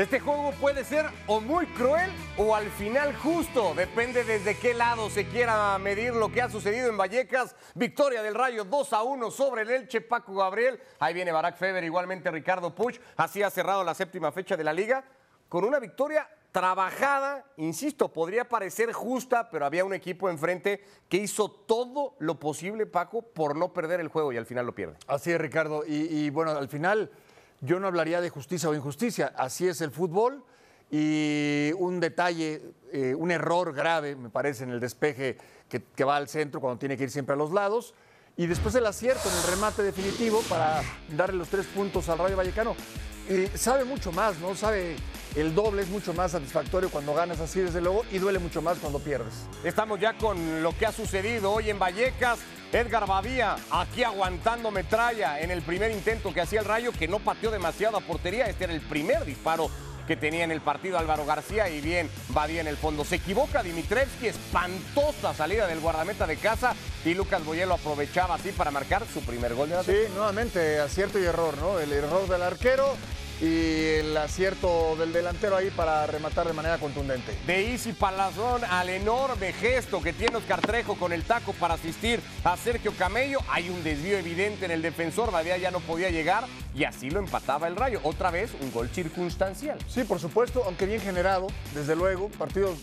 Este juego puede ser o muy cruel o al final justo. Depende desde qué lado se quiera medir lo que ha sucedido en Vallecas. Victoria del Rayo 2 a 1 sobre el Elche, Paco Gabriel. Ahí viene Barack Feber, igualmente Ricardo Puch. Así ha cerrado la séptima fecha de la liga con una victoria trabajada, insisto, podría parecer justa, pero había un equipo enfrente que hizo todo lo posible, Paco, por no perder el juego y al final lo pierde. Así es, Ricardo. Y, y bueno, al final yo no hablaría de justicia o injusticia. Así es el fútbol. Y un detalle, eh, un error grave, me parece, en el despeje que, que va al centro cuando tiene que ir siempre a los lados. Y después el acierto en el remate definitivo para darle los tres puntos al Rayo Vallecano. Y sabe mucho más, ¿no? Sabe el doble, es mucho más satisfactorio cuando ganas así, desde luego, y duele mucho más cuando pierdes. Estamos ya con lo que ha sucedido hoy en Vallecas. Edgar Badía aquí aguantando metralla en el primer intento que hacía el Rayo, que no pateó demasiado a portería. Este era el primer disparo que tenía en el partido Álvaro García y bien Badía en el fondo. Se equivoca Dimitrevski, espantosa salida del guardameta de casa y Lucas Boyelo aprovechaba así para marcar su primer gol de la Sí, nuevamente acierto y error, ¿no? El error del arquero y el acierto del delantero ahí para rematar de manera contundente. De Isi Palazón al enorme gesto que tiene Oscar Trejo con el taco para asistir a Sergio Camello. Hay un desvío evidente en el defensor, Badía ya no podía llegar y así lo empataba el Rayo. Otra vez un gol circunstancial. Sí, por supuesto, aunque bien generado, desde luego, partido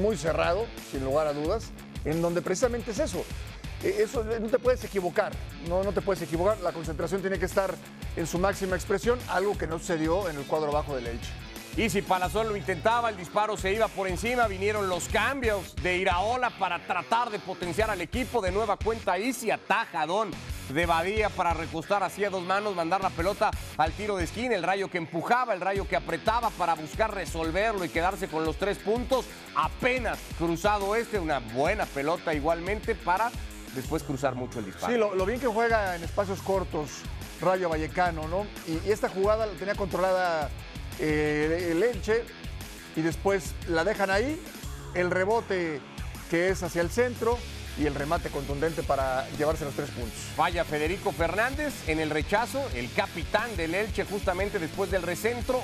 muy cerrado, sin lugar a dudas, en donde precisamente es eso. Eh, Eso no te puedes equivocar, no, no te puedes equivocar. La concentración tiene que estar en su máxima expresión, algo que no sucedió en el cuadro bajo del Elche. Y si Palazón lo intentaba, el disparo se iba por encima, vinieron los cambios de Iraola para tratar de potenciar al equipo. De nueva cuenta, Isi atajadón de Badía para recostar así a dos manos, mandar la pelota al tiro de esquina. El rayo que empujaba, el rayo que apretaba para buscar resolverlo y quedarse con los tres puntos. Apenas cruzado este, una buena pelota igualmente para después cruzar mucho el disparo. Sí, lo, lo bien que juega en espacios cortos Rayo Vallecano, ¿no? Y, y esta jugada la tenía controlada eh, el Elche y después la dejan ahí, el rebote que es hacia el centro y el remate contundente para llevarse los tres puntos. Falla Federico Fernández en el rechazo, el capitán del Elche justamente después del recentro.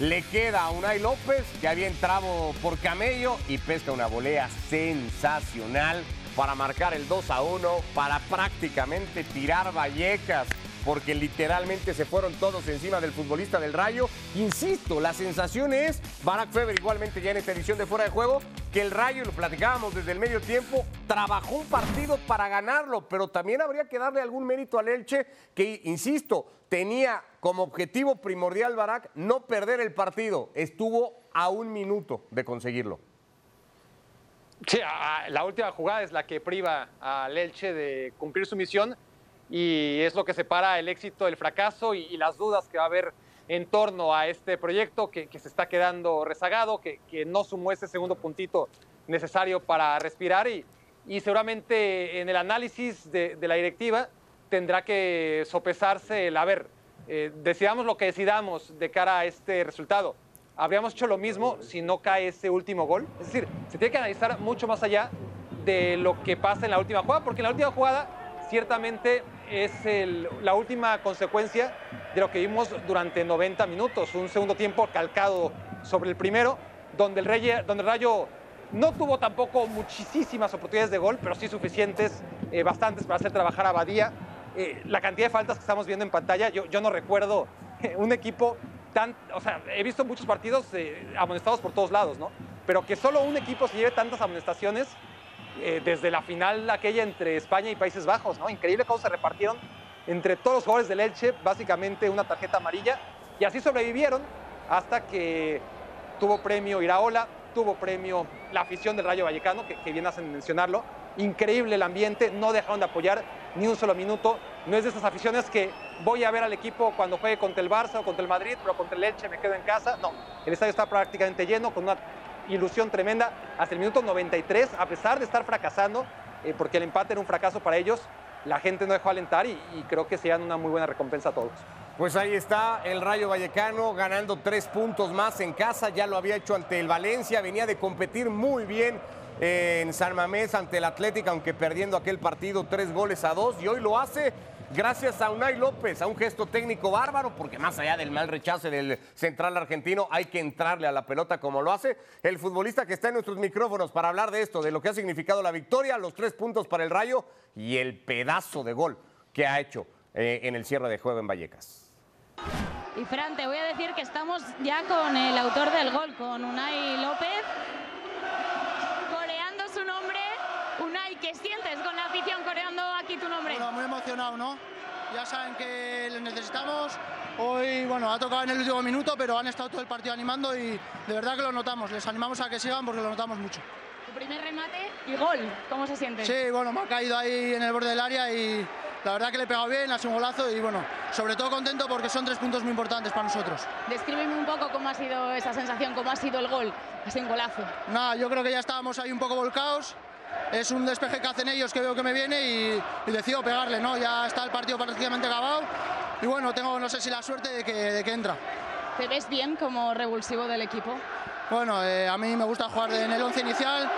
Le queda a Unai López, que había entrado por Camello y pesca una volea sensacional para marcar el 2 a 1, para prácticamente tirar Vallecas, porque literalmente se fueron todos encima del futbolista del Rayo. Insisto, la sensación es, Barack Feber igualmente ya en esta edición de Fuera de Juego, que el Rayo, lo platicábamos desde el medio tiempo, trabajó un partido para ganarlo, pero también habría que darle algún mérito al Elche, que, insisto, tenía como objetivo primordial Barack no perder el partido. Estuvo a un minuto de conseguirlo. Sí, la última jugada es la que priva al Elche de cumplir su misión y es lo que separa el éxito del fracaso y, las dudas que va a haber en torno a este proyecto que, se está quedando rezagado, que, no sumó ese segundo puntito necesario para respirar y, seguramente en el análisis de, la directiva tendrá que sopesarse el, a ver, eh, decidamos lo que decidamos de cara a este resultado habríamos hecho lo mismo si no cae ese último gol. Es decir, se tiene que analizar mucho más allá de lo que pasa en la última jugada, porque en la última jugada ciertamente es el- la última consecuencia de lo que vimos durante 90 minutos, un segundo tiempo calcado sobre el primero, donde el, Rey- donde el Rayo no tuvo tampoco muchísimas oportunidades de gol, pero sí suficientes, eh, bastantes para hacer trabajar a Badía. Eh, la cantidad de faltas que estamos viendo en pantalla, yo, yo no recuerdo eh, un equipo o sea, he visto muchos partidos eh, amonestados por todos lados, ¿no? Pero que solo un equipo se lleve tantas amonestaciones eh, desde la final aquella entre España y Países Bajos, ¿no? Increíble cómo se repartieron entre todos los jugadores del Elche básicamente una tarjeta amarilla y así sobrevivieron hasta que tuvo premio Iraola, tuvo premio la afición del Rayo Vallecano, que, que bien hacen mencionarlo. Increíble el ambiente, no dejaron de apoyar ni un solo minuto. No es de esas aficiones que voy a ver al equipo cuando juegue contra el Barça o contra el Madrid, pero contra el Elche me quedo en casa. No, el estadio está prácticamente lleno, con una ilusión tremenda. Hasta el minuto 93, a pesar de estar fracasando, eh, porque el empate era un fracaso para ellos, la gente no dejó alentar y, y creo que se dan una muy buena recompensa a todos. Pues ahí está el Rayo Vallecano ganando tres puntos más en casa. Ya lo había hecho ante el Valencia. Venía de competir muy bien en San Mamés ante el Atlético, aunque perdiendo aquel partido tres goles a dos. Y hoy lo hace gracias a Unai López, a un gesto técnico bárbaro, porque más allá del mal rechace del central argentino, hay que entrarle a la pelota como lo hace el futbolista que está en nuestros micrófonos para hablar de esto, de lo que ha significado la victoria, los tres puntos para el Rayo y el pedazo de gol que ha hecho eh, en el cierre de juego en Vallecas. Y Fran, te voy a decir que estamos ya con el autor del gol, con Unai López, coreando su nombre. Unai, ¿qué sientes con la afición coreando aquí tu nombre? Bueno, muy emocionado, ¿no? Ya saben que les necesitamos. Hoy, bueno, ha tocado en el último minuto, pero han estado todo el partido animando y de verdad que lo notamos. Les animamos a que sigan porque lo notamos mucho. Tu primer remate y gol, ¿cómo se siente? Sí, bueno, me ha caído ahí en el borde del área y la verdad que le he pegado bien, ha sido un golazo y bueno, sobre todo contento porque son tres puntos muy importantes para nosotros. Descríbeme un poco cómo ha sido esa sensación, cómo ha sido el gol. Ha sido un golazo. Nada, yo creo que ya estábamos ahí un poco volcados. Es un despeje que hacen ellos que veo que me viene y, y decido pegarle, ¿no? Ya está el partido prácticamente acabado y bueno, tengo no sé si la suerte de que, de que entra. ¿Te ves bien como revulsivo del equipo? Bueno, eh, a mí me gusta jugar en el 11 inicial,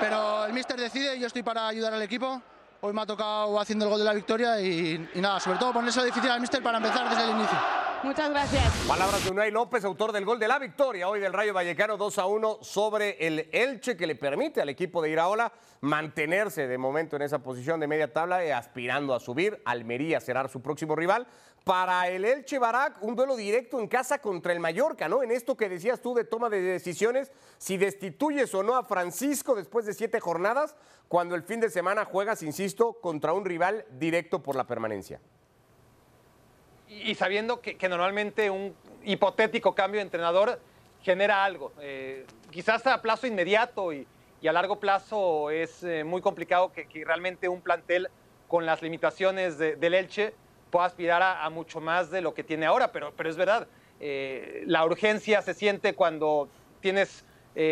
pero el míster decide y yo estoy para ayudar al equipo. Hoy me ha tocado haciendo el gol de la victoria y, y nada, sobre todo ponerse difícil al míster para empezar desde el inicio. Muchas gracias. Palabras de Unai López, autor del gol de la victoria hoy del Rayo Vallecano 2 a 1 sobre el Elche, que le permite al equipo de Iraola mantenerse de momento en esa posición de media tabla y aspirando a subir. Almería será su próximo rival. Para el Elche Barak, un duelo directo en casa contra el Mallorca, ¿no? En esto que decías tú de toma de decisiones, si destituyes o no a Francisco después de siete jornadas, cuando el fin de semana juegas, insisto, contra un rival directo por la permanencia. Y sabiendo que, normalmente un hipotético cambio de entrenador genera algo. Eh, quizás a plazo inmediato y, a largo plazo es eh, muy complicado que, realmente un plantel con las limitaciones de, del Elche pueda aspirar a, mucho más de lo que tiene ahora, pero, pero es verdad, eh, la urgencia se siente cuando tienes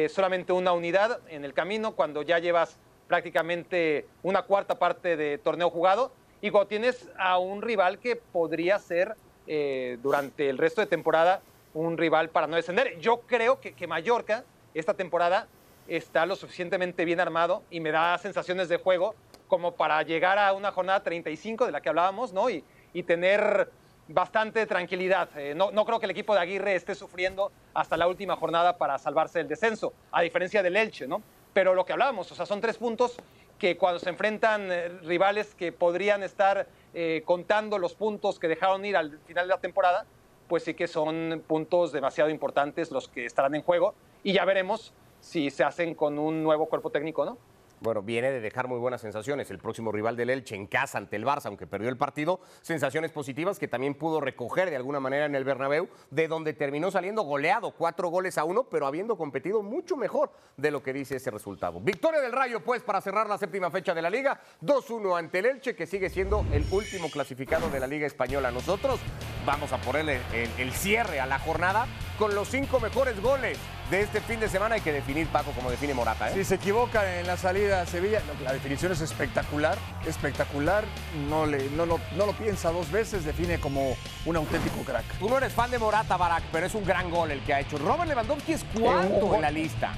solamente una unidad en el camino, cuando ya llevas prácticamente una cuarta parte de torneo jugado y cuando tienes a un rival que podría ser eh, durante el resto de temporada un rival para no descender. Yo creo que, que, Mallorca esta temporada está lo suficientemente bien armado y me da sensaciones de juego como para llegar a una jornada 35 de la que hablábamos, ¿no? Y, y tener bastante tranquilidad. Eh, no, no, creo que el equipo de Aguirre esté sufriendo hasta la última jornada para salvarse del descenso, a diferencia del Elche, ¿no? Pero lo que hablábamos, o sea, son tres puntos que cuando se enfrentan eh, rivales que podrían estar eh, contando los puntos que dejaron ir al final de la temporada, pues sí que son puntos demasiado importantes los que estarán en juego y ya veremos si se hacen con un nuevo cuerpo técnico, ¿no? Bueno, viene de dejar muy buenas sensaciones. El próximo rival del Elche en casa ante el Barça, aunque perdió el partido, sensaciones positivas que también pudo recoger de alguna manera en el Bernabéu, de donde terminó saliendo goleado, cuatro goles a uno, pero habiendo competido mucho mejor de lo que dice ese resultado. Victoria del Rayo, pues, para cerrar la séptima fecha de la Liga, 2-1 ante el Elche, que sigue siendo el último clasificado de la Liga Española. Nosotros vamos a ponerle el, el cierre a la jornada con los cinco mejores goles de este fin de semana. Hay que definir, Paco, como define Morata. ¿eh? Si se equivoca en la salida a Sevilla, no, la definición es espectacular, espectacular. No, le, no, no, no, lo piensa dos veces, define como un auténtico crack. Tú no eres fan de Morata, Barak, pero es un gran gol el que ha hecho. Robert Lewandowski es cuarto en la lista.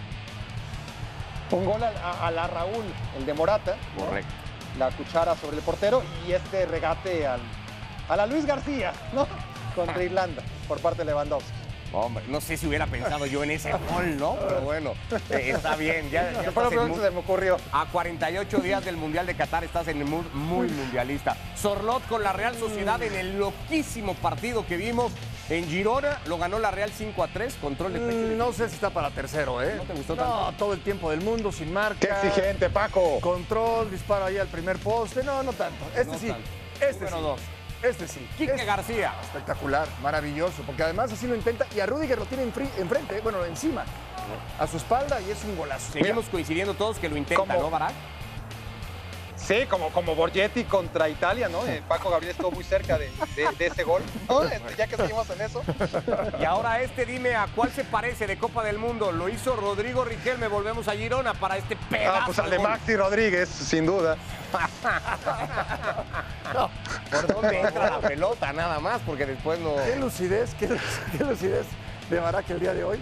Un gol a, a, la Raúl, el de Morata. Correcto. La cuchara sobre el portero y este regate al, a la Luis García, ¿no? Contra Irlanda, por parte de Lewandowski. Hombre, no sé si hubiera pensado yo en ese gol, ¿no? Pero bueno, eh, está bien. Ya, ya se me ocurrió. A 48 días del Mundial de Qatar estás en el mood muy mundialista. Sorlot con la Real Sociedad en el loquísimo partido que vimos en Girona. Lo ganó la Real 5 a 3, control de pecho. Mm, no sé si está para tercero, ¿eh? ¿No te gustó no, tanto? todo el tiempo del mundo, sin marca. ¡Qué exigente, Paco! Control, disparo ahí al primer poste. No, no tanto. Este No sí. tanto. Este Número sí. dos. Este sí. Quique Este- García. Espectacular, maravilloso, porque además así lo intenta y a Rudiger lo tiene enfrente, bueno, encima, a su espalda y es un golazo. Seguimos coincidiendo todos que lo intenta, ¿Cómo? ¿no, Barak? Sí, como, como Borgetti contra Italia, ¿no? Eh, Paco Gabriel estuvo muy cerca de, de, de ese gol. ¿no? Este, Ya que seguimos en eso. Y ahora este, dime a cuál se parece de Copa del Mundo. Lo hizo Rodrigo Riquelme. Volvemos a Girona para este pedazo. Ah, pues al de. Maxi Rodríguez, sin duda. ¿Por dónde entra la pelota? Nada más, porque después no. Qué lucidez, qué, qué lucidez de Barak el día de hoy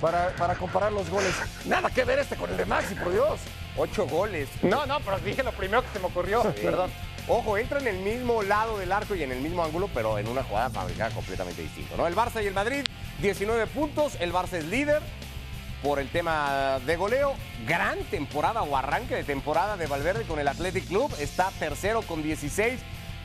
para, para comparar los goles. Nada que ver este con el de Maxi, por Dios. Ocho goles. No, no, pero dije lo primero que se me ocurrió. Perdón. Ojo, entra en el mismo lado del arco y en el mismo ángulo, pero en una jugada fabricada completamente distinto, ¿no? El Barça y el Madrid, 19 puntos. El Barça es líder por el tema de goleo. Gran temporada o arranque de temporada de Valverde con el Athletic Club. Está tercero con 16.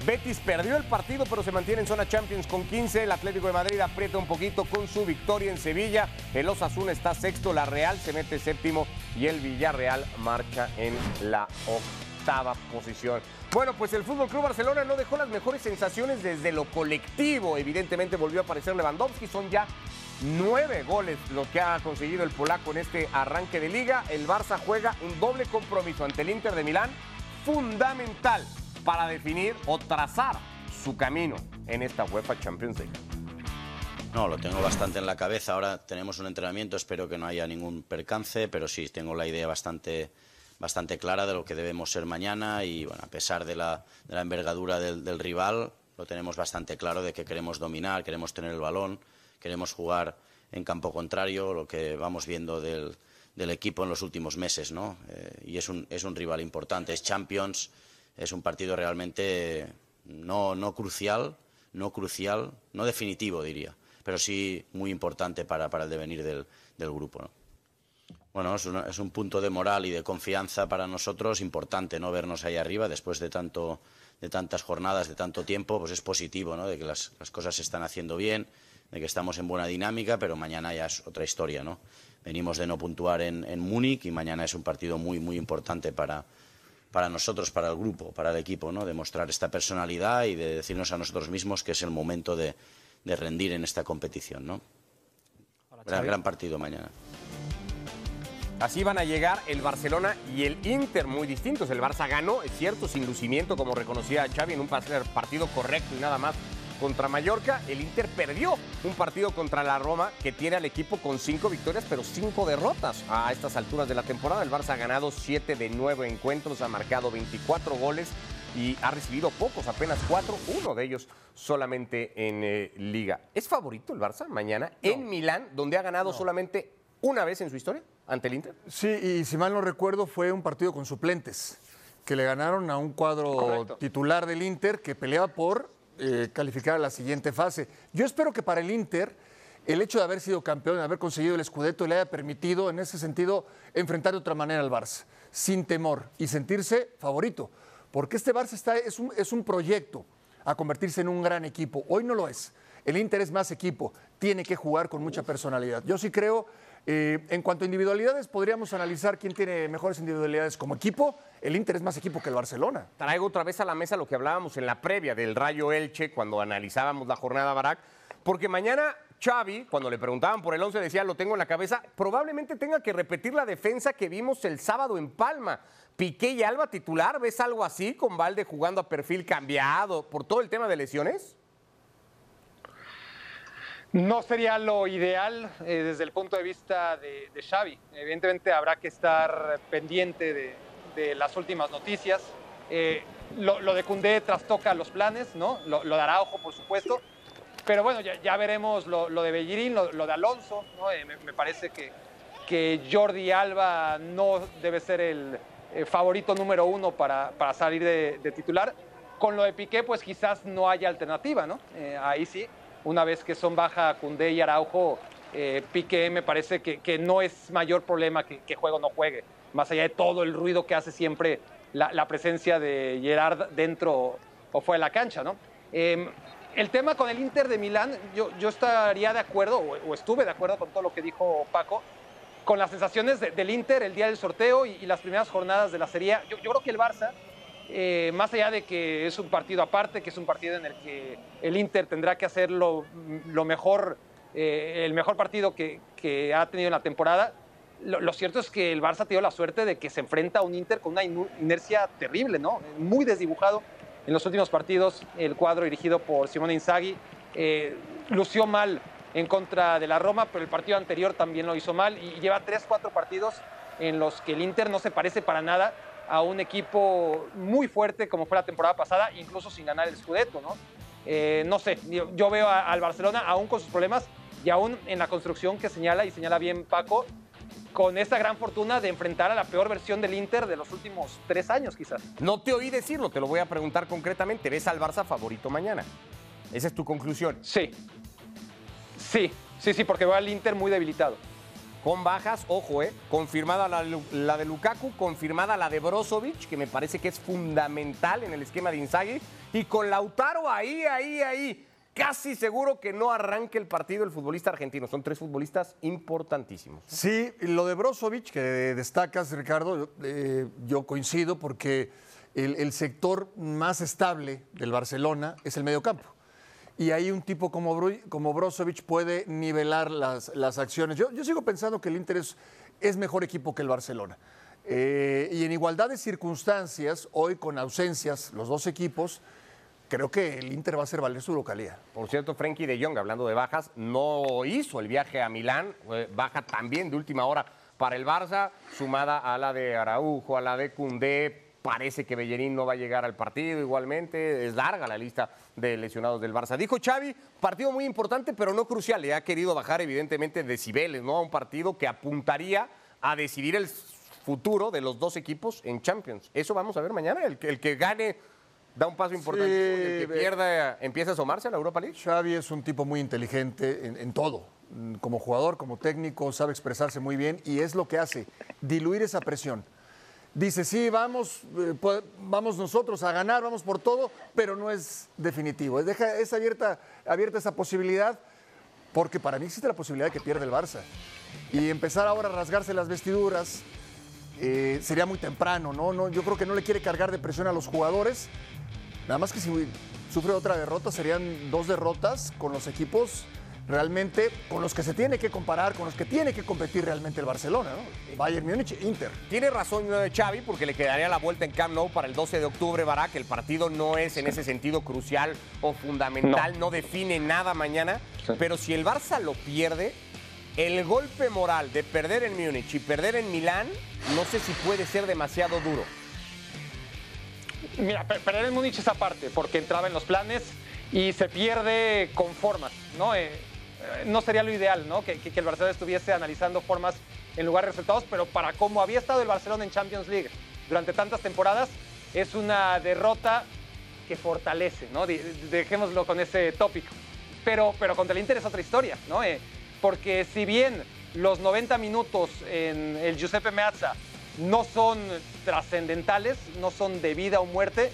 Betis perdió el partido, pero se mantiene en zona Champions con 15. El Atlético de Madrid aprieta un poquito con su victoria en Sevilla. El Osasuna está sexto, la Real se mete séptimo y el Villarreal marcha en la octava posición. Bueno, pues el Fútbol Club Barcelona no dejó las mejores sensaciones desde lo colectivo. Evidentemente volvió a aparecer Lewandowski. Son ya nueve goles lo que ha conseguido el polaco en este arranque de liga. El Barça juega un doble compromiso ante el Inter de Milán, fundamental para definir o trazar su camino en esta UEFA Champions League. No, lo tengo bastante en la cabeza. Ahora tenemos un entrenamiento, espero que no haya ningún percance, pero sí, tengo la idea bastante, bastante clara de lo que debemos ser mañana y, bueno, a pesar de la, envergadura del, rival, lo tenemos bastante claro de que queremos dominar, queremos tener el balón, queremos jugar en campo contrario, lo que vamos viendo del, del equipo en los últimos meses, ¿no? Eh, y es un, es un rival importante, es Champions, es un partido realmente no, no crucial, no crucial, no definitivo diría, pero sí muy importante para, para el devenir del, del grupo. ¿no? Bueno, es, una- es un punto de moral y de confianza para nosotros importante no vernos ahí arriba después de tanto de tantas jornadas, de tanto tiempo, pues es positivo, ¿no? De que las, las cosas se están haciendo bien, de que estamos en buena dinámica, pero mañana ya es otra historia, ¿no? Venimos de no puntuar en, en Múnich y mañana es un partido muy, muy importante para, para nosotros, para el grupo, para el equipo, ¿no? Demostrar esta personalidad y de decirnos a nosotros mismos que es el momento de, de rendir en esta competición, ¿no? Gran, gran partido mañana. Así van a llegar el Barcelona y el Inter muy distintos. El Barça ganó, es cierto, sin lucimiento, como reconocía Xavi, en un partido correcto y nada más contra Mallorca. El Inter perdió un partido contra la Roma que tiene al equipo con cinco victorias, pero cinco derrotas a estas alturas de la temporada. El Barça ha ganado siete de nueve encuentros, ha marcado 24 goles y ha recibido pocos, apenas cuatro, uno de ellos solamente en eh, Liga. ¿Es favorito el Barça mañana en Milán, donde ha ganado solamente una vez en su historia ante el Inter? Sí, y si mal no recuerdo, fue un partido con suplentes que le ganaron a un cuadro Correcto. titular del Inter que peleaba por eh, calificar a la siguiente fase. Yo espero que para el Inter el hecho de haber sido campeón, de haber conseguido el Scudetto, le haya permitido en ese sentido enfrentar de otra manera al Barça, sin temor y sentirse favorito. Porque este Barça está, es, un, es un proyecto a convertirse en un gran equipo. Hoy no lo es. El Inter es más equipo, tiene que jugar con mucha personalidad. Yo sí creo, eh, en cuanto a individualidades, podríamos analizar quién tiene mejores individualidades como equipo. El Inter es más equipo que el Barcelona. Traigo otra vez a la mesa lo que hablábamos en la previa del Rayo Elche cuando analizábamos la jornada Barak, porque mañana Xavi, cuando le preguntaban por el 11, decía, lo tengo en la cabeza, probablemente tenga que repetir la defensa que vimos el sábado en Palma. Piqué y Alba titular, ¿ves algo así con Valde jugando a perfil cambiado por todo el tema de lesiones? No sería lo ideal eh, desde el punto de vista de, Xavi. Evidentemente habrá que estar pendiente de, de las últimas noticias. Eh, lo, de Cundé trastoca los planes, ¿no? Lo, lo de Araujo, por supuesto. Pero bueno, ya, veremos lo, de Bellerín, lo, de Alonso. Eh, me, parece que, Jordi Alba no debe ser el favorito número uno para, salir de, de titular. Con lo de Piqué, pues quizás no haya alternativa, ¿no? Ahí sí, una vez que son baja Cundé y Araujo, eh, Piqué me parece que, que no es mayor problema que, que juegue o no juegue, más allá de todo el ruido que hace siempre la, la presencia de Gerard dentro o fuera de la cancha, ¿no? Eh, el tema con el Inter de Milán, yo, yo estaría de acuerdo, o, estuve de acuerdo con todo lo que dijo Paco, con las sensaciones de- del Inter el día del sorteo y, y las primeras jornadas de la Serie yo creo que el Barça, eh, más allá de que es un partido aparte, que es un partido en el que el Inter tendrá que hacer lo, mejor, eh, el mejor partido que, ha tenido en la temporada, lo, cierto es que el Barça ha tenido la suerte de que se enfrenta a un Inter con una inercia terrible, ¿no? Muy desdibujado en los últimos partidos, el cuadro dirigido por Simone Inzaghi eh, lució mal en contra de la Roma, pero el partido anterior también lo hizo mal y lleva 3-4 partidos en los que el Inter no se parece para nada a un equipo muy fuerte como fue la temporada pasada, incluso sin ganar el Scudetto, ¿no? Eh, no sé, yo, veo a- al Barcelona aún con sus problemas y aún en la construcción que señala y señala bien Paco, con esta gran fortuna de enfrentar a la peor versión del Inter de los últimos tres años, quizás. No te oí decirlo, te lo voy a preguntar concretamente. ¿Ves al Barça favorito mañana? Esa es tu conclusión. Sí. Sí, sí, sí, porque va al Inter muy debilitado. Con bajas, ojo, eh, confirmada la, de Lukaku, confirmada la de Brozovic, que me parece que es fundamental en el esquema de Inzaghi, y con Lautaro ahí, ahí, ahí. Casi seguro que no arranque el partido el futbolista argentino. Son tres futbolistas importantísimos. Sí, lo de Brozovic que destacas, Ricardo, eh, yo coincido porque el, el sector más estable del Barcelona es el mediocampo. Y ahí un tipo como, Bru- como Brozovic puede nivelar las, las acciones. Yo, yo sigo pensando que el Inter es, es mejor equipo que el Barcelona. Eh, y en igualdad de circunstancias, hoy con ausencias, los dos equipos, creo que el Inter va a hacer valer su localidad. Por cierto, Frenkie de Jong, hablando de bajas, no hizo el viaje a Milán, baja también de última hora para el Barça, sumada a la de Araujo, a la de Cundé. Parece que Bellerín no va a llegar al partido igualmente. Es larga la lista de lesionados del Barça. Dijo Xavi, partido muy importante, pero no crucial. Le ha querido bajar, evidentemente, decibeles, ¿no? A un partido que apuntaría a decidir el futuro de los dos equipos en Champions. Eso vamos a ver mañana. El que, el que gane da un paso importante. y el que ve- pierda empieza a asomarse a la Europa League. Xavi es un tipo muy inteligente en, en todo. Como jugador, como técnico, sabe expresarse muy bien y es lo que hace, diluir esa presión. Dice, sí, vamos, eh, vamos nosotros a ganar, vamos por todo, pero no es definitivo. Deja, es abierta, abierta esa posibilidad porque para mí existe la posibilidad de que pierda el Barça. Y empezar ahora a rasgarse las vestiduras eh, sería muy temprano, ¿no? ¿no? Yo creo que no le quiere cargar de presión a los jugadores. Nada más que si sufre otra derrota, serían dos derrotas con los equipos realmente con los que se tiene que comparar, con los que tiene que competir realmente el Barcelona, ¿no? Bayern Múnich, Inter. Tiene razón Xavi porque le quedaría la vuelta en Camp Nou para el 12 de octubre, Barak. El partido no es en ese sentido crucial o fundamental, no, define nada mañana. Pero si el Barça lo pierde, el golpe moral de perder en Múnich y perder en Milán, no sé si puede ser demasiado duro. Mira, per- perder en Múnich esa parte, porque entraba en los planes y se pierde con formas, ¿no? Eh, no sería lo ideal, ¿no? Que, el Barcelona estuviese analizando formas en lugar de resultados, pero para cómo había estado el Barcelona en Champions League durante tantas temporadas, es una derrota que fortalece, ¿no? Dejémoslo con ese tópico. Pero, pero contra el Inter es otra historia, ¿no? Eh, porque si bien los 90 minutos en el Giuseppe Meazza no son trascendentales, no son de vida o muerte,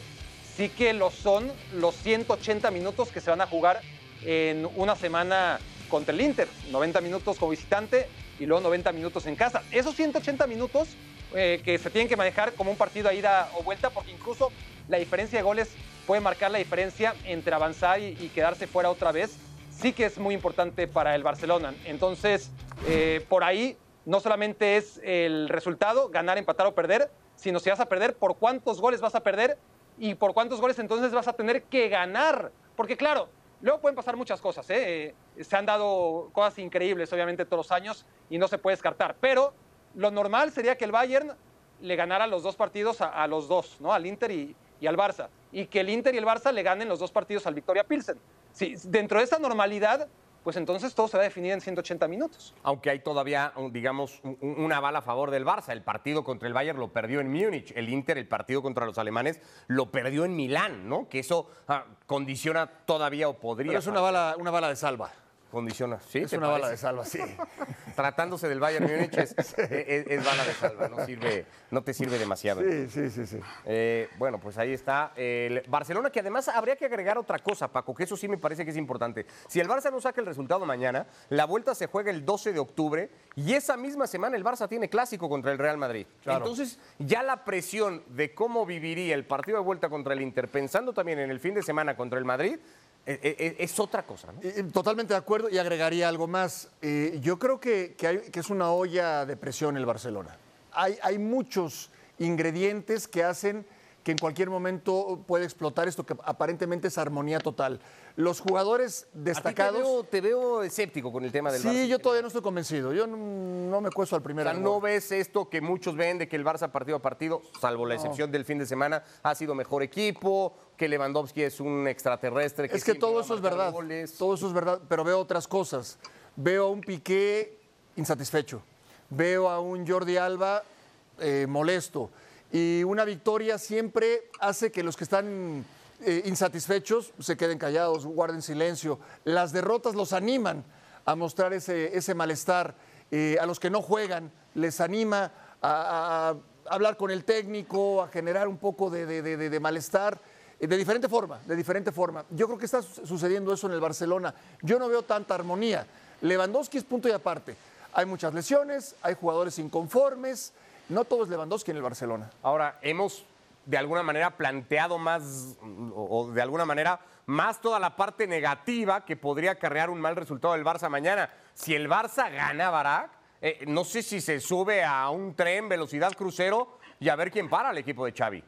sí que lo son los 180 minutos que se van a jugar en una semana contra el Inter. 90 minutos como visitante y luego 90 minutos en casa. Esos 180 minutos eh, que se tienen que manejar como un partido a ida o vuelta, porque incluso la diferencia de goles puede marcar la diferencia entre avanzar y, quedarse fuera otra vez. Sí que es muy importante para el Barcelona. Entonces, eh, por ahí no solamente es el resultado, ganar, empatar o perder, sino si vas a perder, por cuántos goles vas a perder y por cuántos goles entonces vas a tener que ganar. Porque claro, luego pueden pasar muchas cosas. ¿eh? Eh, Se han dado cosas increíbles, obviamente, todos los años y no se puede descartar. Pero lo normal sería que el Bayern le ganara los dos partidos a, los dos, ¿no? al Inter y, al Barça. Y que el Inter y el Barça le ganen los dos partidos al Victoria Pilsen. Si, dentro de esa normalidad, pues entonces todo se va a definir en 180 minutos. Aunque hay todavía, digamos, un- un- una bala a favor del Barça. El partido contra el Bayern lo perdió en Múnich. El Inter, el partido contra los alemanes, lo perdió en Milán, ¿no? Que eso ah, condiciona todavía o podría. Pero es una bala, una bala de salva. Condiciona, ¿sí? Es ¿te una bala de salva, sí. Tratándose del Bayern Múnich es, es- es bala de salva, no, sirve, no te sirve demasiado. Sí, sí, sí, sí. Eh, bueno, pues ahí está el Barcelona, que además habría que agregar otra cosa, Paco, que eso sí me parece que es importante. Si el Barça no saca el resultado mañana, la vuelta se juega el 12 de octubre y esa misma semana el Barça tiene clásico contra el Real Madrid. Claro. Entonces, ya la presión de cómo viviría el partido de vuelta contra el Inter, pensando también en el fin de semana contra el Madrid, eh, eh, es otra cosa, ¿no? Totalmente de acuerdo y agregaría algo más. Eh, yo creo que, que es una olla de presión el Barcelona. Hay, hay muchos ingredientes que hacen que en cualquier momento puede explotar esto que aparentemente es armonía total. Los jugadores destacados... Te veo, te veo escéptico con el tema del Barça. Sí, yo todavía no estoy convencido. Yo no, no me cuesto al O primer sea, albor. no ves esto que muchos ven de que el Barça partido a partido, salvo la excepción del fin de semana, ha sido mejor equipo, que Lewandowski es un extraterrestre. Es que todo eso es verdad. goles. Todo eso es verdad, pero veo otras cosas. Veo a un Piqué insatisfecho. veo a un Jordi Alba eh, molesto. Y una victoria siempre hace que los que están eh, insatisfechos se queden callados, guarden silencio. Las derrotas los animan a mostrar ese, ese malestar. Eh, a los que no juegan les anima a, hablar con el técnico, a generar un poco de, de- de- de malestar. eh, De diferente forma, de diferente forma. Yo creo que está su- sucediendo eso en el Barcelona. Yo no veo tanta armonía. Lewandowski es punto y aparte. Hay muchas lesiones, hay jugadores inconformes. No todo es Lewandowski en el Barcelona. Ahora, hemos de alguna manera planteado más, o, o de alguna manera, más toda la parte negativa que podría acarrear un mal resultado del Barça mañana. Si el Barça gana Barak, eh, no sé si se sube a un tren velocidad crucero y a ver quién para al equipo de Xavi.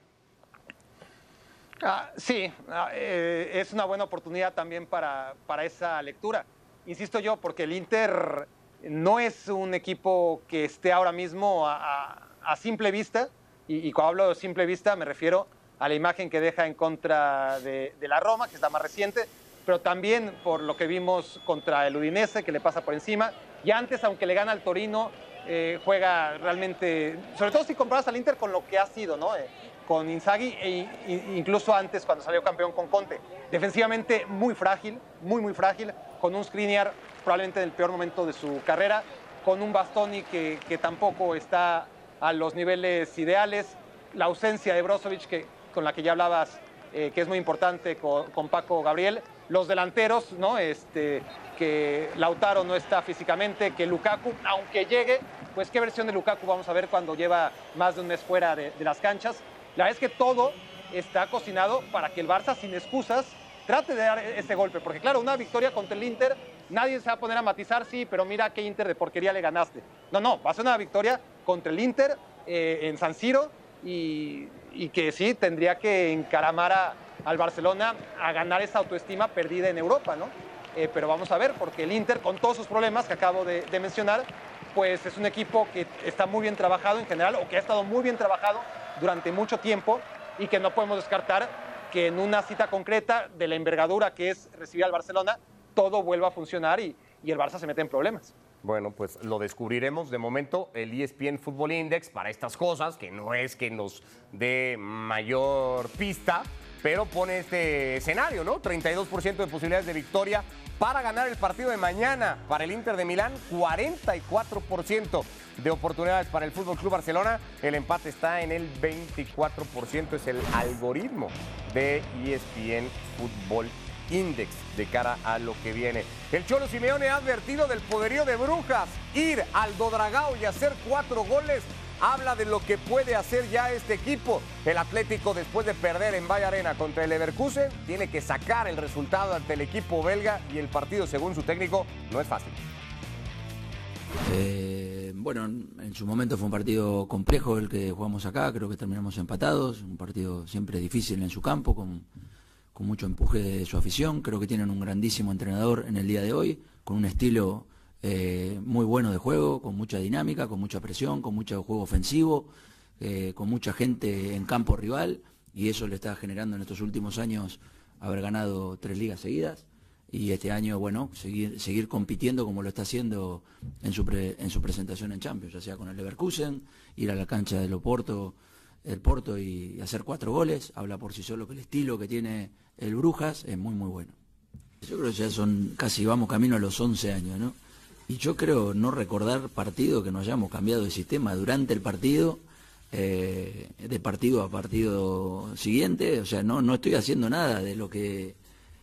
Ah, sí, ah, eh, es una buena oportunidad también para, para esa lectura. Insisto yo, porque el Inter no es un equipo que esté ahora mismo a, a- a simple vista, y, y cuando hablo de simple vista me refiero a la imagen que deja en contra de, la Roma, que es la más reciente, pero también por lo que vimos contra el Udinese, que le pasa por encima, y antes, aunque le gana al Torino, eh, juega realmente, sobre todo si comparas al Inter con lo que ha sido, ¿no? Eh, con Inzaghi e incluso antes cuando salió campeón con Conte. Defensivamente muy frágil, muy muy frágil, con un Skriniar probablemente en el peor momento de su carrera, con un Bastoni que, que tampoco está a los niveles ideales, la ausencia de Brozovic que, con la que ya hablabas, eh, que es muy importante con, Paco Gabriel, los delanteros, ¿no? Este, que Lautaro no está físicamente, que Lukaku, aunque llegue, pues qué versión de Lukaku vamos a ver cuando lleva más de un mes fuera de, de las canchas. La verdad es que todo está cocinado para que el Barça, sin excusas, trate de dar ese golpe. Porque claro, una victoria contra el Inter, nadie se va a poner a matizar, sí, pero mira qué Inter de porquería le ganaste. No, no, va a ser una victoria contra el Inter eh, en San Siro y, y que sí, tendría que encaramar a- al Barcelona a ganar esa autoestima perdida en Europa, ¿no? Eh, pero vamos a ver, porque el Inter, con todos sus problemas que acabo de, de mencionar, pues es un equipo que está muy bien trabajado en general, o que ha estado muy bien trabajado durante mucho tiempo, y que no podemos descartar que en una cita concreta de la envergadura que es recibir al Barcelona, todo vuelva a funcionar y, y el Barça se mete en problemas. Bueno, pues lo descubriremos. De momento, el ESPN Football Index para estas cosas, que no es que nos dé mayor pista, pero pone este escenario, ¿no? 32% de posibilidades de victoria para ganar el partido de mañana. Para el Inter de Milán, 44% de oportunidades para el Fútbol Club Barcelona. El empate está en el 24%. Es el algoritmo de ESPN Football Index de cara a lo que viene. El Cholo Simeone ha advertido del poderío de Brujas. Ir al Dodragao y hacer cuatro goles habla de lo que puede hacer ya este equipo. El Atlético, después de perder en Valle Arena contra el Leverkusen, tiene que sacar el resultado ante el equipo belga y el partido, según su técnico, no es fácil. Eh, bueno, en su momento fue un partido complejo el que jugamos acá, creo que terminamos empatados, un partido siempre difícil en su campo, con, mucho empuje de su afición, creo que tienen un grandísimo entrenador en el día de hoy, con un estilo eh, muy bueno de juego, con mucha dinámica, con mucha presión, con mucho juego ofensivo, eh, con mucha gente en campo rival, y eso le está generando en estos últimos años haber ganado tres ligas seguidas y este año, bueno, seguir, seguir compitiendo como lo está haciendo en su, pre- en su presentación en Champions, ya sea con el Leverkusen, ir a la cancha del Oporto, el Porto y, hacer cuatro goles, habla por sí solo que el estilo que tiene el Brujas es muy, muy bueno. Yo creo que ya son casi, vamos camino a los 11 años, ¿no? Y yo creo no recordar partido que nos hayamos cambiado de sistema durante el partido, eh, de partido a partido siguiente, o sea, no, no estoy haciendo nada de lo que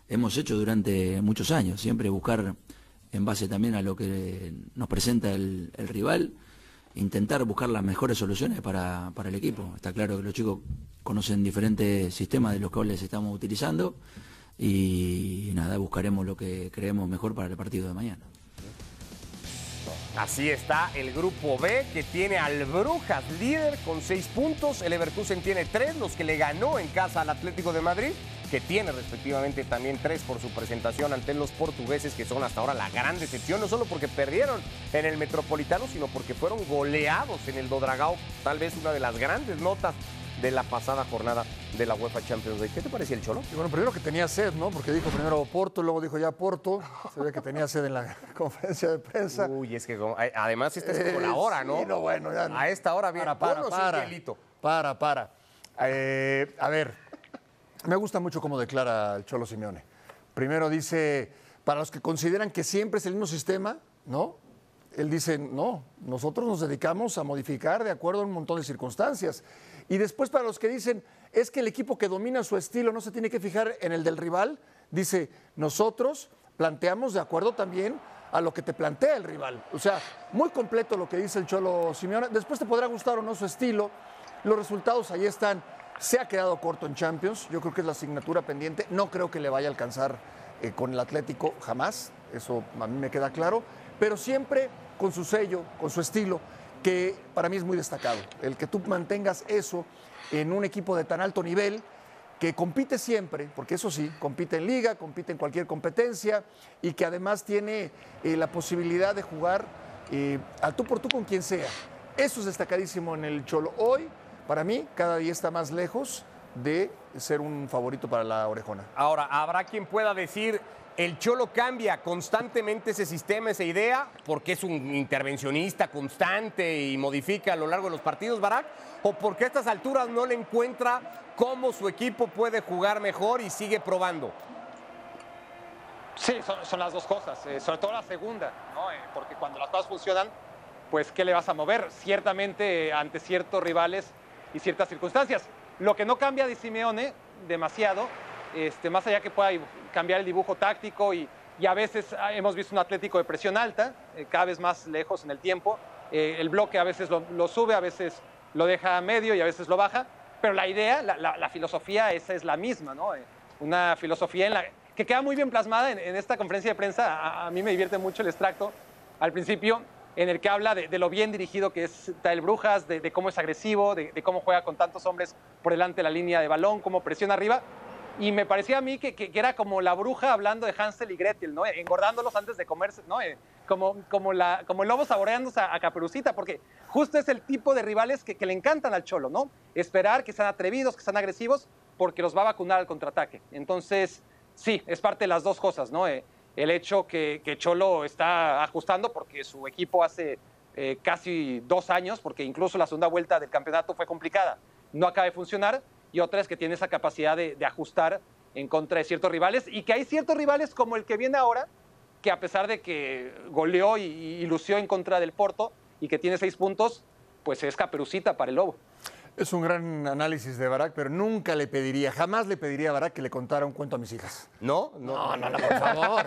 hemos hecho durante muchos años, siempre buscar en base también a lo que nos presenta el, rival, intentar buscar las mejores soluciones para, para el equipo. Está claro que los chicos conocen diferentes sistemas de los cuales estamos utilizando y, nada, buscaremos lo que creemos mejor para el partido de mañana. Así está el grupo B que tiene al Brujas líder con seis puntos. El Leverkusen tiene tres, los que le ganó en casa al Atlético de Madrid, que tiene respectivamente también tres por su presentación ante los portugueses, que son hasta ahora la gran decepción, no solo porque perdieron en el Metropolitano, sino porque fueron goleados en el Dodragao. Tal vez una de las grandes notas de la pasada jornada de la UEFA Champions League. ¿Qué te parecía el Cholo? Y bueno, primero que tenía sed, ¿no? Porque dijo primero Porto, luego dijo ya Porto. Se ve que tenía sed en la conferencia de prensa. Uy, es que además esta es como la hora, ¿no? Sí, no, bueno, ya- A esta hora bien. Para, para, para. Para, para. Eh, a ver, me gusta mucho cómo declara el Cholo Simeone. Primero dice, para los que consideran que siempre es el mismo sistema, ¿no? Él dice, no, nosotros nos dedicamos a modificar de acuerdo a un montón de circunstancias. Y después para los que dicen, es que el equipo que domina su estilo no se tiene que fijar en el del rival, dice, nosotros planteamos de acuerdo también a lo que te plantea el rival. O sea, muy completo lo que dice el Cholo Simeone. Después te podrá gustar o no su estilo. Los resultados ahí están. Se ha quedado corto en Champions. Yo creo que es la asignatura pendiente. No creo que le vaya a alcanzar eh, con el Atlético jamás. Eso a mí me queda claro. Pero siempre con su sello, con su estilo, que para mí es muy destacado. El que tú mantengas eso en un equipo de tan alto nivel que compite siempre, porque eso sí, compite en liga, compite en cualquier competencia y que además tiene eh, la posibilidad de jugar eh, al tú por tú con quien sea. Eso es destacadísimo en el Cholo. Hoy, para mí, cada día está más lejos de ser un favorito para la orejona. Ahora, habrá quien pueda decir, el Cholo cambia constantemente ese sistema, esa idea, porque es un intervencionista constante y modifica a lo largo de los partidos, Barak, o porque a estas alturas no le encuentra cómo su equipo puede jugar mejor y sigue probando. Sí, son, son las dos cosas, eh, sobre todo la segunda, ¿no? Eh, porque cuando las cosas funcionan, pues ¿qué le vas a mover? Ciertamente eh, ante ciertos rivales y ciertas circunstancias. Lo que no cambia de Simeone demasiado, este, más allá que pueda cambiar el dibujo táctico y, a veces ah, hemos visto un Atlético de presión alta, eh, cada vez más lejos en el tiempo, eh, el bloque a veces lo, sube, a veces lo deja a medio y a veces lo baja, pero la idea, la, filosofía esa es la misma, ¿no? Eh, una filosofía en la, que queda muy bien plasmada en, esta conferencia de prensa. A, mí me divierte mucho el extracto al principio, en el que habla de, lo bien dirigido que es Tael Brujas, de, de cómo es agresivo, de, de cómo juega con tantos hombres por delante de la línea de balón, cómo presiona arriba. Y me parecía a mí que, que- que era como la bruja hablando de Hansel y Gretel, ¿no? Engordándolos antes de comerse, ¿no? Eh, Como, como, la, como el lobo saboreándose a, a Caperucita, porque justo es el tipo de rivales que, que le encantan al Cholo, ¿no? Esperar que sean atrevidos, que sean agresivos, porque los va a vacunar al contraataque. Entonces, sí, es parte de las dos cosas, ¿no? Eh, el hecho que, Cholo está ajustando porque su equipo hace eh, casi dos años, porque incluso la segunda vuelta del campeonato fue complicada, no acaba de funcionar, y otra es que tiene esa capacidad de, ajustar en contra de ciertos rivales, y que hay ciertos rivales como el que viene ahora, que a pesar de que goleó y, y lució en contra del Porto, y que tiene seis puntos, pues es caperucita para el Lobo. Es un gran análisis de Barak, pero nunca le pediría, jamás le pediría a Barak que le contara un cuento a mis hijas. ¿No? No, no, no, por favor.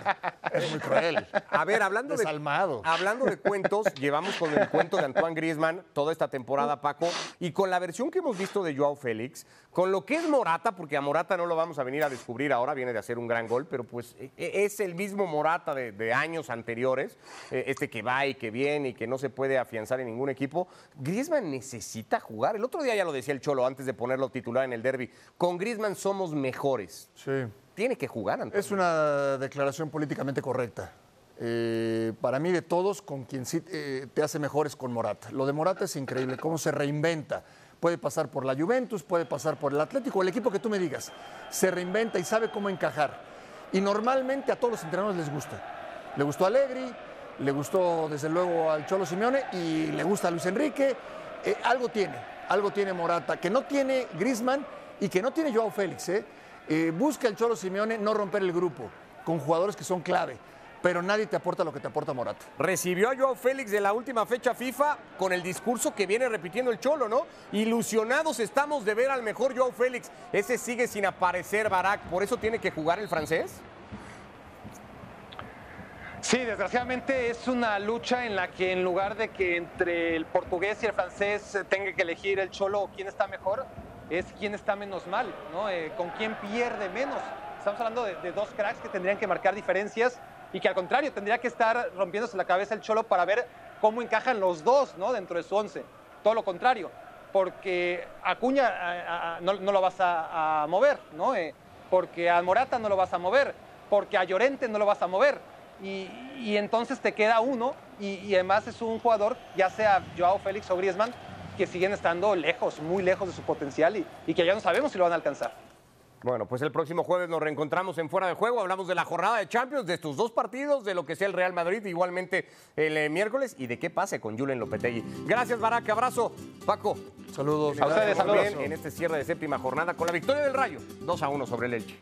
es muy cruel. A ver, hablando de, Desalmado. hablando de cuentos, llevamos con el cuento de Antoine Griezmann toda esta temporada, Paco, y con la versión que hemos visto de Joao Félix, con lo que es Morata, porque a Morata no lo vamos a venir a descubrir ahora, viene de hacer un gran gol, pero pues e- e- es el mismo Morata de, de años anteriores, eh, este que va y que viene y que no se puede afianzar en ningún equipo. Griezmann necesita jugar. El otro día ya lo decía el Cholo antes de ponerlo titular en el derby. Con Griezmann somos mejores. Sí. Tiene que jugar, Antoine. Es una declaración políticamente correcta. Eh, para mí, de todos, con quien sí eh, te hace mejor es con Morata. Lo de Morata es increíble, cómo se reinventa. Puede pasar por la Juventus, puede pasar por el Atlético, el equipo que tú me digas. Se reinventa y sabe cómo encajar. Y normalmente a todos los entrenadores les gusta. Le gustó a Allegri, le gustó desde luego al Cholo Simeone y le gusta a Luis Enrique. Eh, algo tiene, algo tiene Morata, que no tiene Griezmann y que no tiene Joao Félix. ¿eh? Eh, busca el Cholo Simeone no romper el grupo con jugadores que son clave, pero nadie te aporta lo que te aporta Morata. Recibió a Joao Félix de la última fecha FIFA con el discurso que viene repitiendo el Cholo, ¿no? Ilusionados estamos de ver al mejor Joao Félix. Ese sigue sin aparecer, Barak. ¿Por eso tiene que jugar el francés? Sí, desgraciadamente es una lucha en la que en lugar de que entre el portugués y el francés eh, tenga que elegir el cholo quién está mejor, es quién está menos mal, ¿no? Eh, con quién pierde menos. Estamos hablando de, de dos cracks que tendrían que marcar diferencias y que al contrario tendría que estar rompiéndose la cabeza el cholo para ver cómo encajan los dos, ¿no? Dentro de su once. Todo lo contrario, porque Acuña a- a- no, no lo vas a, a mover, ¿no? Eh, porque a Morata no lo vas a mover, porque a Llorente no lo vas a mover y, entonces te queda uno y, además es un jugador, ya sea Joao Félix o Griezmann, que siguen estando lejos, muy lejos de su potencial y, que ya no sabemos si lo van a alcanzar. Bueno, pues el próximo jueves nos reencontramos en Fuera de Juego. Hablamos de la jornada de Champions, de estos dos partidos, de lo que sea el Real Madrid, igualmente el eh, miércoles y de qué pase con Julen Lopetegui. Gracias, Barak Abrazo. Paco. Saludos. A ustedes, saludos. En este cierre de séptima jornada con la victoria del Rayo, 2 a 1 sobre el Elche.